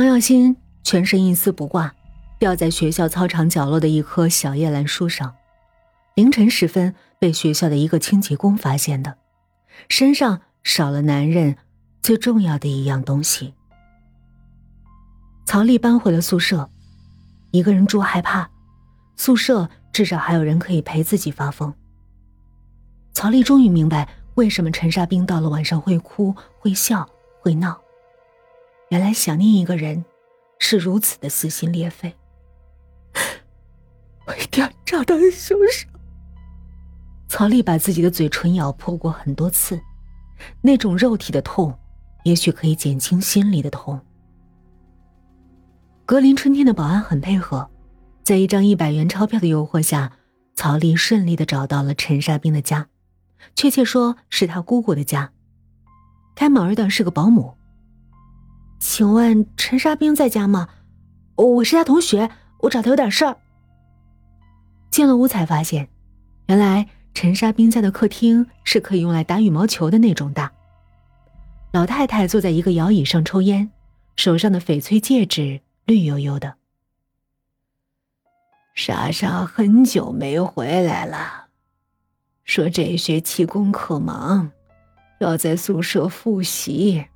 常耀新全身一丝不挂，吊在学校操场角落的一棵小叶兰树上。凌晨时分，被学校的一个清洁工发现的，身上少了男人最重要的一样东西。曹丽搬回了宿舍，一个人住害怕，宿舍至少还有人可以陪自己发疯。曹丽终于明白，为什么陈沙冰到了晚上会哭、会笑、会闹。原来想念一个人，是如此的撕心裂肺。我一定要找到凶手。曹丽把自己的嘴唇咬破过很多次，那种肉体的痛，也许可以减轻心里的痛。格林春天的保安很配合，在一张一百元钞票的诱惑下，曹丽顺利的找到了陈沙冰的家，确切说是他姑姑的家。开门的是个保姆。请问陈沙冰在家吗？我是他同学，我找他有点事儿。进了屋才发现，原来陈沙冰家的客厅是可以用来打羽毛球的那种大。老太太坐在一个摇椅上抽烟，手上的翡翠戒指绿油油的。莎莎很久没回来了，说这学期功课忙，要在宿舍复习。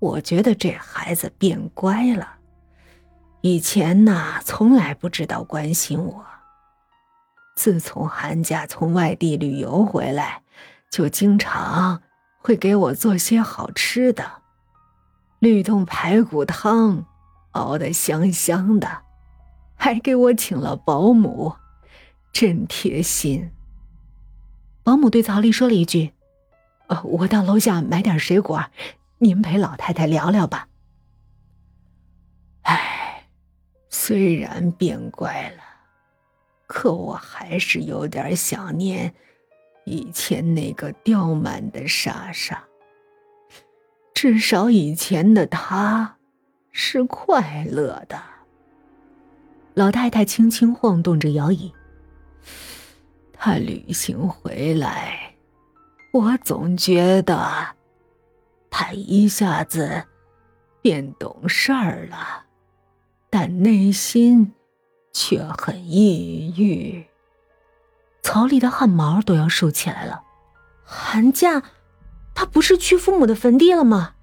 我觉得这孩子变乖了，以前呐从来不知道关心我。自从寒假从外地旅游回来，就经常会给我做些好吃的，绿豆排骨汤熬得香香的，还给我请了保姆，真贴心。保姆对曹丽说了一句：“呃，我到楼下买点水果。”您陪老太太聊聊吧。唉，虽然变乖了，可我还是有点想念以前那个刁蛮的莎莎。至少以前的她是快乐的。老太太轻轻晃动着摇椅。她旅行回来，我总觉得。他一下子变懂事儿了，但内心却很抑郁。曹丽的汗毛都要竖起来了。寒假，他不是去父母的坟地了吗？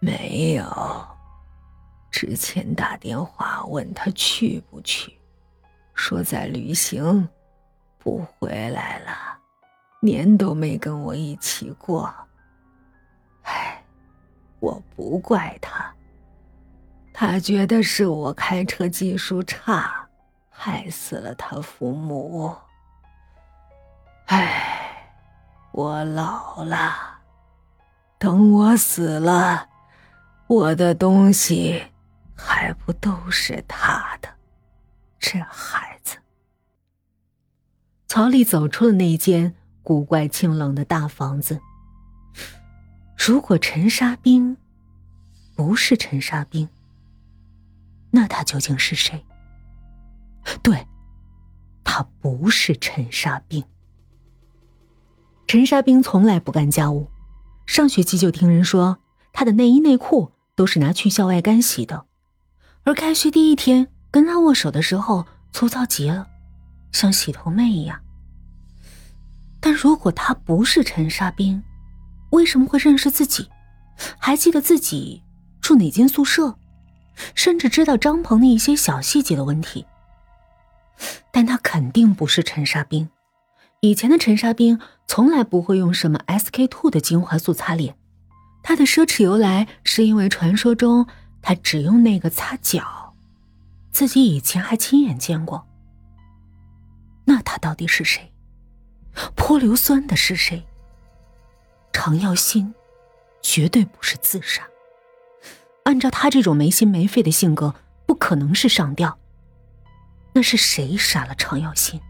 没有，之前打电话问他去不去，说在旅行，不回来了，年都没跟我一起过。我不怪他。他觉得是我开车技术差，害死了他父母。唉，我老了，等我死了，我的东西还不都是他的？这孩子。曹丽走出了那间古怪清冷的大房子。如果陈沙冰不是陈沙冰，那他究竟是谁？对，他不是陈沙冰。陈沙冰从来不干家务，上学期就听人说他的内衣内裤都是拿去校外干洗的，而开学第一天跟他握手的时候粗糙极了，像洗头妹一样。但如果他不是陈沙冰，为什么会认识自己？还记得自己住哪间宿舍，甚至知道张鹏的一些小细节的问题。但他肯定不是陈沙冰。以前的陈沙冰从来不会用什么 SK two 的精华素擦脸，他的奢侈由来是因为传说中他只用那个擦脚，自己以前还亲眼见过。那他到底是谁？泼硫酸的是谁？常耀新，绝对不是自杀。按照他这种没心没肺的性格，不可能是上吊。那是谁杀了常耀新？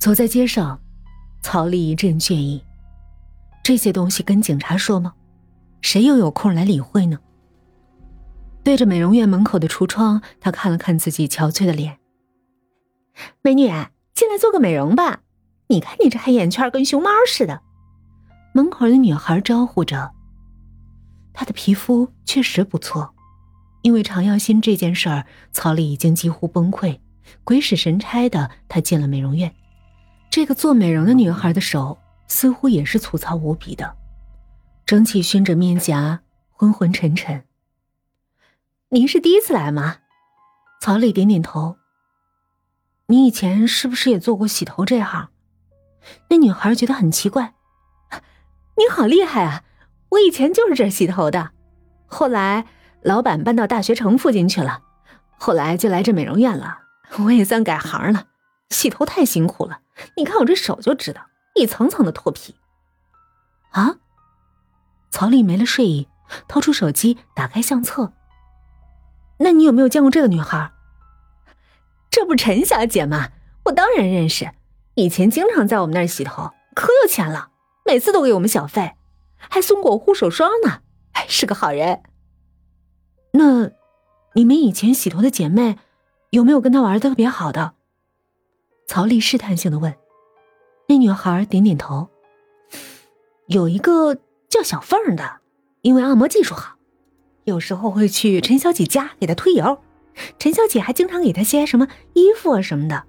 走在街上，曹丽一阵倦意。这些东西跟警察说吗？谁又有空来理会呢？对着美容院门口的橱窗，他看了看自己憔悴的脸。美女，进来做个美容吧。你看你这黑眼圈跟熊猫似的，门口的女孩招呼着。他的皮肤确实不错。因为常耀新这件事儿，曹丽已经几乎崩溃，鬼使神差的，她进了美容院。这个做美容的女孩的手似乎也是粗糙无比的，整体熏着面颊，昏昏沉沉。您是第一次来吗？曹丽点点头。你以前是不是也做过洗头这行？那女孩觉得很奇怪。你好厉害啊！我以前就是这儿洗头的，后来老板搬到大学城附近去了，后来就来这美容院了。我也算改行了。洗头太辛苦了，你看我这手就知道，一层层的脱皮。啊！曹丽没了睡意，掏出手机打开相册。那你有没有见过这个女孩？这不陈小姐吗？我当然认识，以前经常在我们那儿洗头，可有钱了，每次都给我们小费，还送过我护手霜呢。哎，是个好人。那，你们以前洗头的姐妹，有没有跟她玩的特别好的？曹丽试探性的问，那女孩点点头。有一个叫小凤的，因为按摩技术好，有时候会去陈小姐家给她推油，陈小姐还经常给她些什么衣服啊什么的。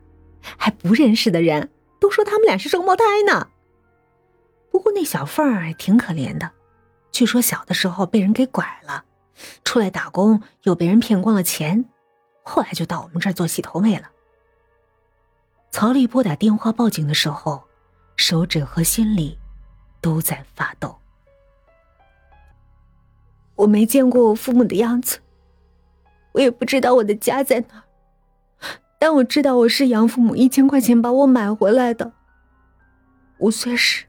还不认识的人都说他们俩是双胞胎呢。不过那小凤儿挺可怜的，据说小的时候被人给拐了，出来打工又被人骗光了钱，后来就到我们这儿做洗头妹了。曹丽拨打电话报警的时候，手指和心里都在发抖。我没见过我父母的样子，我也不知道我的家在哪，但我知道我是养父母一千块钱把我买回来的。五岁时，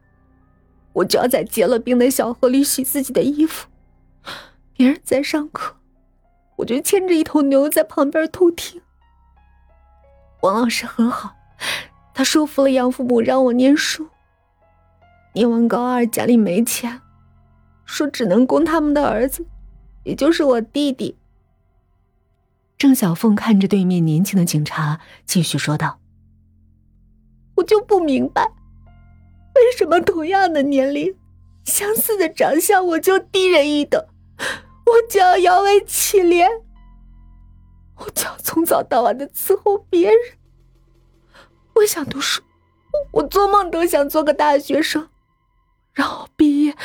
我就要在结了冰的小河里洗自己的衣服，别人在上课，我就牵着一头牛在旁边偷听。王老师很好。他说服了养父母让我念书。念完高二，家里没钱，说只能供他们的儿子，也就是我弟弟。郑小凤看着对面年轻的警察，继续说道：“我就不明白，为什么同样的年龄、相似的长相，我就低人一等，我就要摇尾乞怜，我就要从早到晚的伺候别人。”我想读书，我做梦都想做个大学生，然后毕业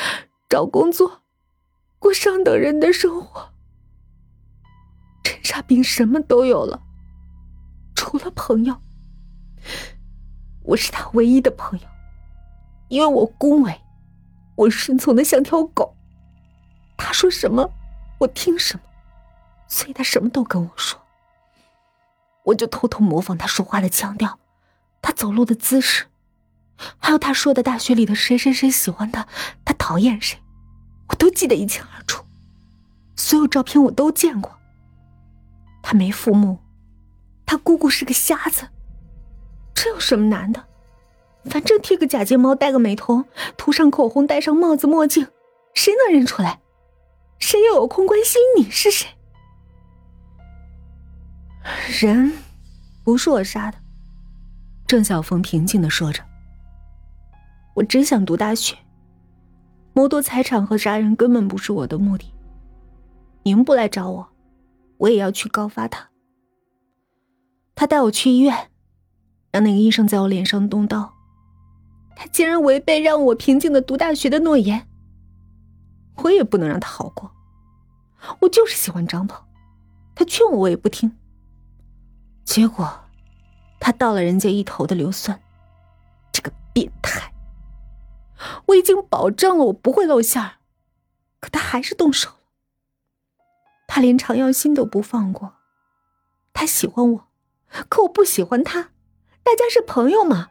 找工作，过上等人的生活。沙冰什么都有了，除了朋友。我是他唯一的朋友，因为我恭维，我顺从的像条狗，他说什么我听什么，所以他什么都跟我说，我就偷偷模仿他说话的腔调。他走路的姿势，还有他说的大学里的谁谁谁喜欢他，他讨厌谁，我都记得一清二楚。所有照片我都见过。他没父母，他姑姑是个瞎子，这有什么难的？反正贴个假睫毛，戴个美瞳，涂上口红，戴上帽子墨镜，谁能认出来？谁又有空关心你是谁？人不是我杀的。郑小峰平静的说着：“我只想读大学，谋夺财产和杀人根本不是我的目的。您不来找我，我也要去告发他。他带我去医院，让那个医生在我脸上动刀，他竟然违背让我平静的读大学的诺言。我也不能让他好过。我就是喜欢张鹏，他劝我我也不听，结果……”他倒了人家一头的硫酸，这个变态！我已经保证了我不会露馅儿，可他还是动手。他连常耀新都不放过，他喜欢我，可我不喜欢他。大家是朋友嘛？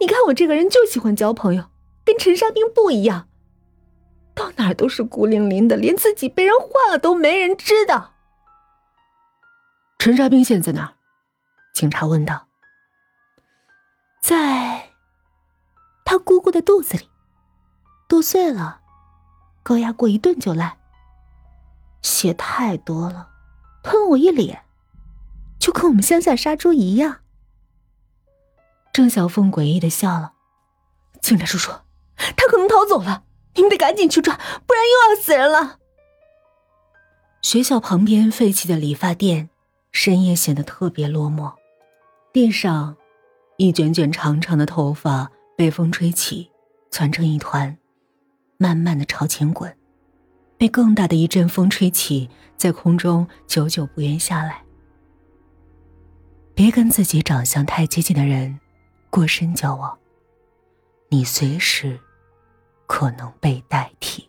你看我这个人就喜欢交朋友，跟陈沙冰不一样，到哪都是孤零零的，连自己被人换了都没人知道。陈沙冰现在在哪？警察问道。在他姑姑的肚子里，剁碎了，高压锅一顿就烂。血太多了，喷我一脸，就跟我们乡下杀猪一样。郑小凤诡异的笑了：“警察叔叔，他可能逃走了，你们得赶紧去抓，不然又要死人了。”学校旁边废弃的理发店，深夜显得特别落寞。地上，一卷卷长长的头发被风吹起，攒成一团，慢慢的朝前滚，被更大的一阵风吹起，在空中久久不愿下来。别跟自己长相太接近的人过深交往，你随时可能被代替。